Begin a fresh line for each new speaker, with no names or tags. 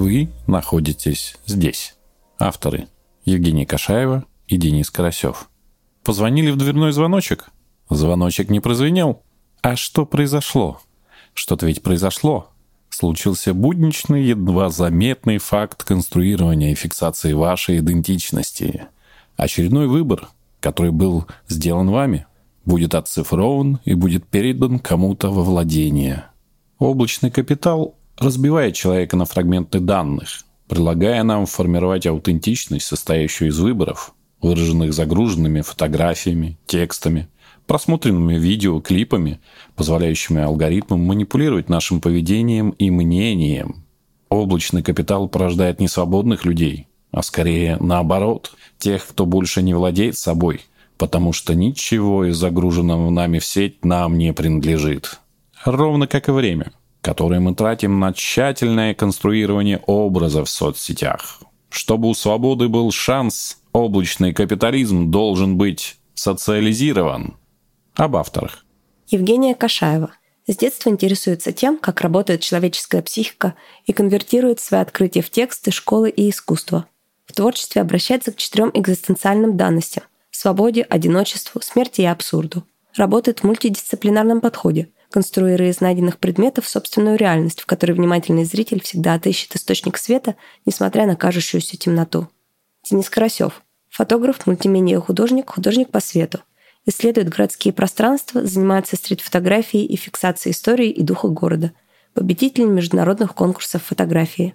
вы находитесь здесь. Авторы Евгений Кашаева и Денис Карасев. Позвонили в дверной звоночек? Звоночек не прозвенел. А что произошло? Что-то ведь произошло. Случился будничный, едва заметный факт конструирования и фиксации вашей идентичности. Очередной выбор, который был сделан вами, будет оцифрован и будет передан кому-то во владение. Облачный капитал разбивает человека на фрагменты данных, предлагая нам формировать аутентичность, состоящую из выборов, выраженных загруженными фотографиями, текстами, просмотренными видео, клипами, позволяющими алгоритмам манипулировать нашим поведением и мнением. Облачный капитал порождает не свободных людей, а скорее наоборот, тех, кто больше не владеет собой, потому что ничего из загруженного нами в сеть нам не принадлежит. Ровно как и время, которое мы тратим на тщательное конструирование образов в соцсетях. Чтобы у свободы был шанс, облачный капитализм должен быть социализирован. Об авторах.
Евгения Кашаева. С детства интересуется тем, как работает человеческая психика и конвертирует свои открытия в тексты, школы и искусство. В творчестве обращается к четырем экзистенциальным данностям – свободе, одиночеству, смерти и абсурду. Работает в мультидисциплинарном подходе, конструируя из найденных предметов собственную реальность, в которой внимательный зритель всегда отыщет источник света, несмотря на кажущуюся темноту. Денис Карасев. Фотограф, мультимедиа-художник, художник по свету. Исследует городские пространства, занимается стрит-фотографией и фиксацией истории и духа города. Победитель международных конкурсов фотографии.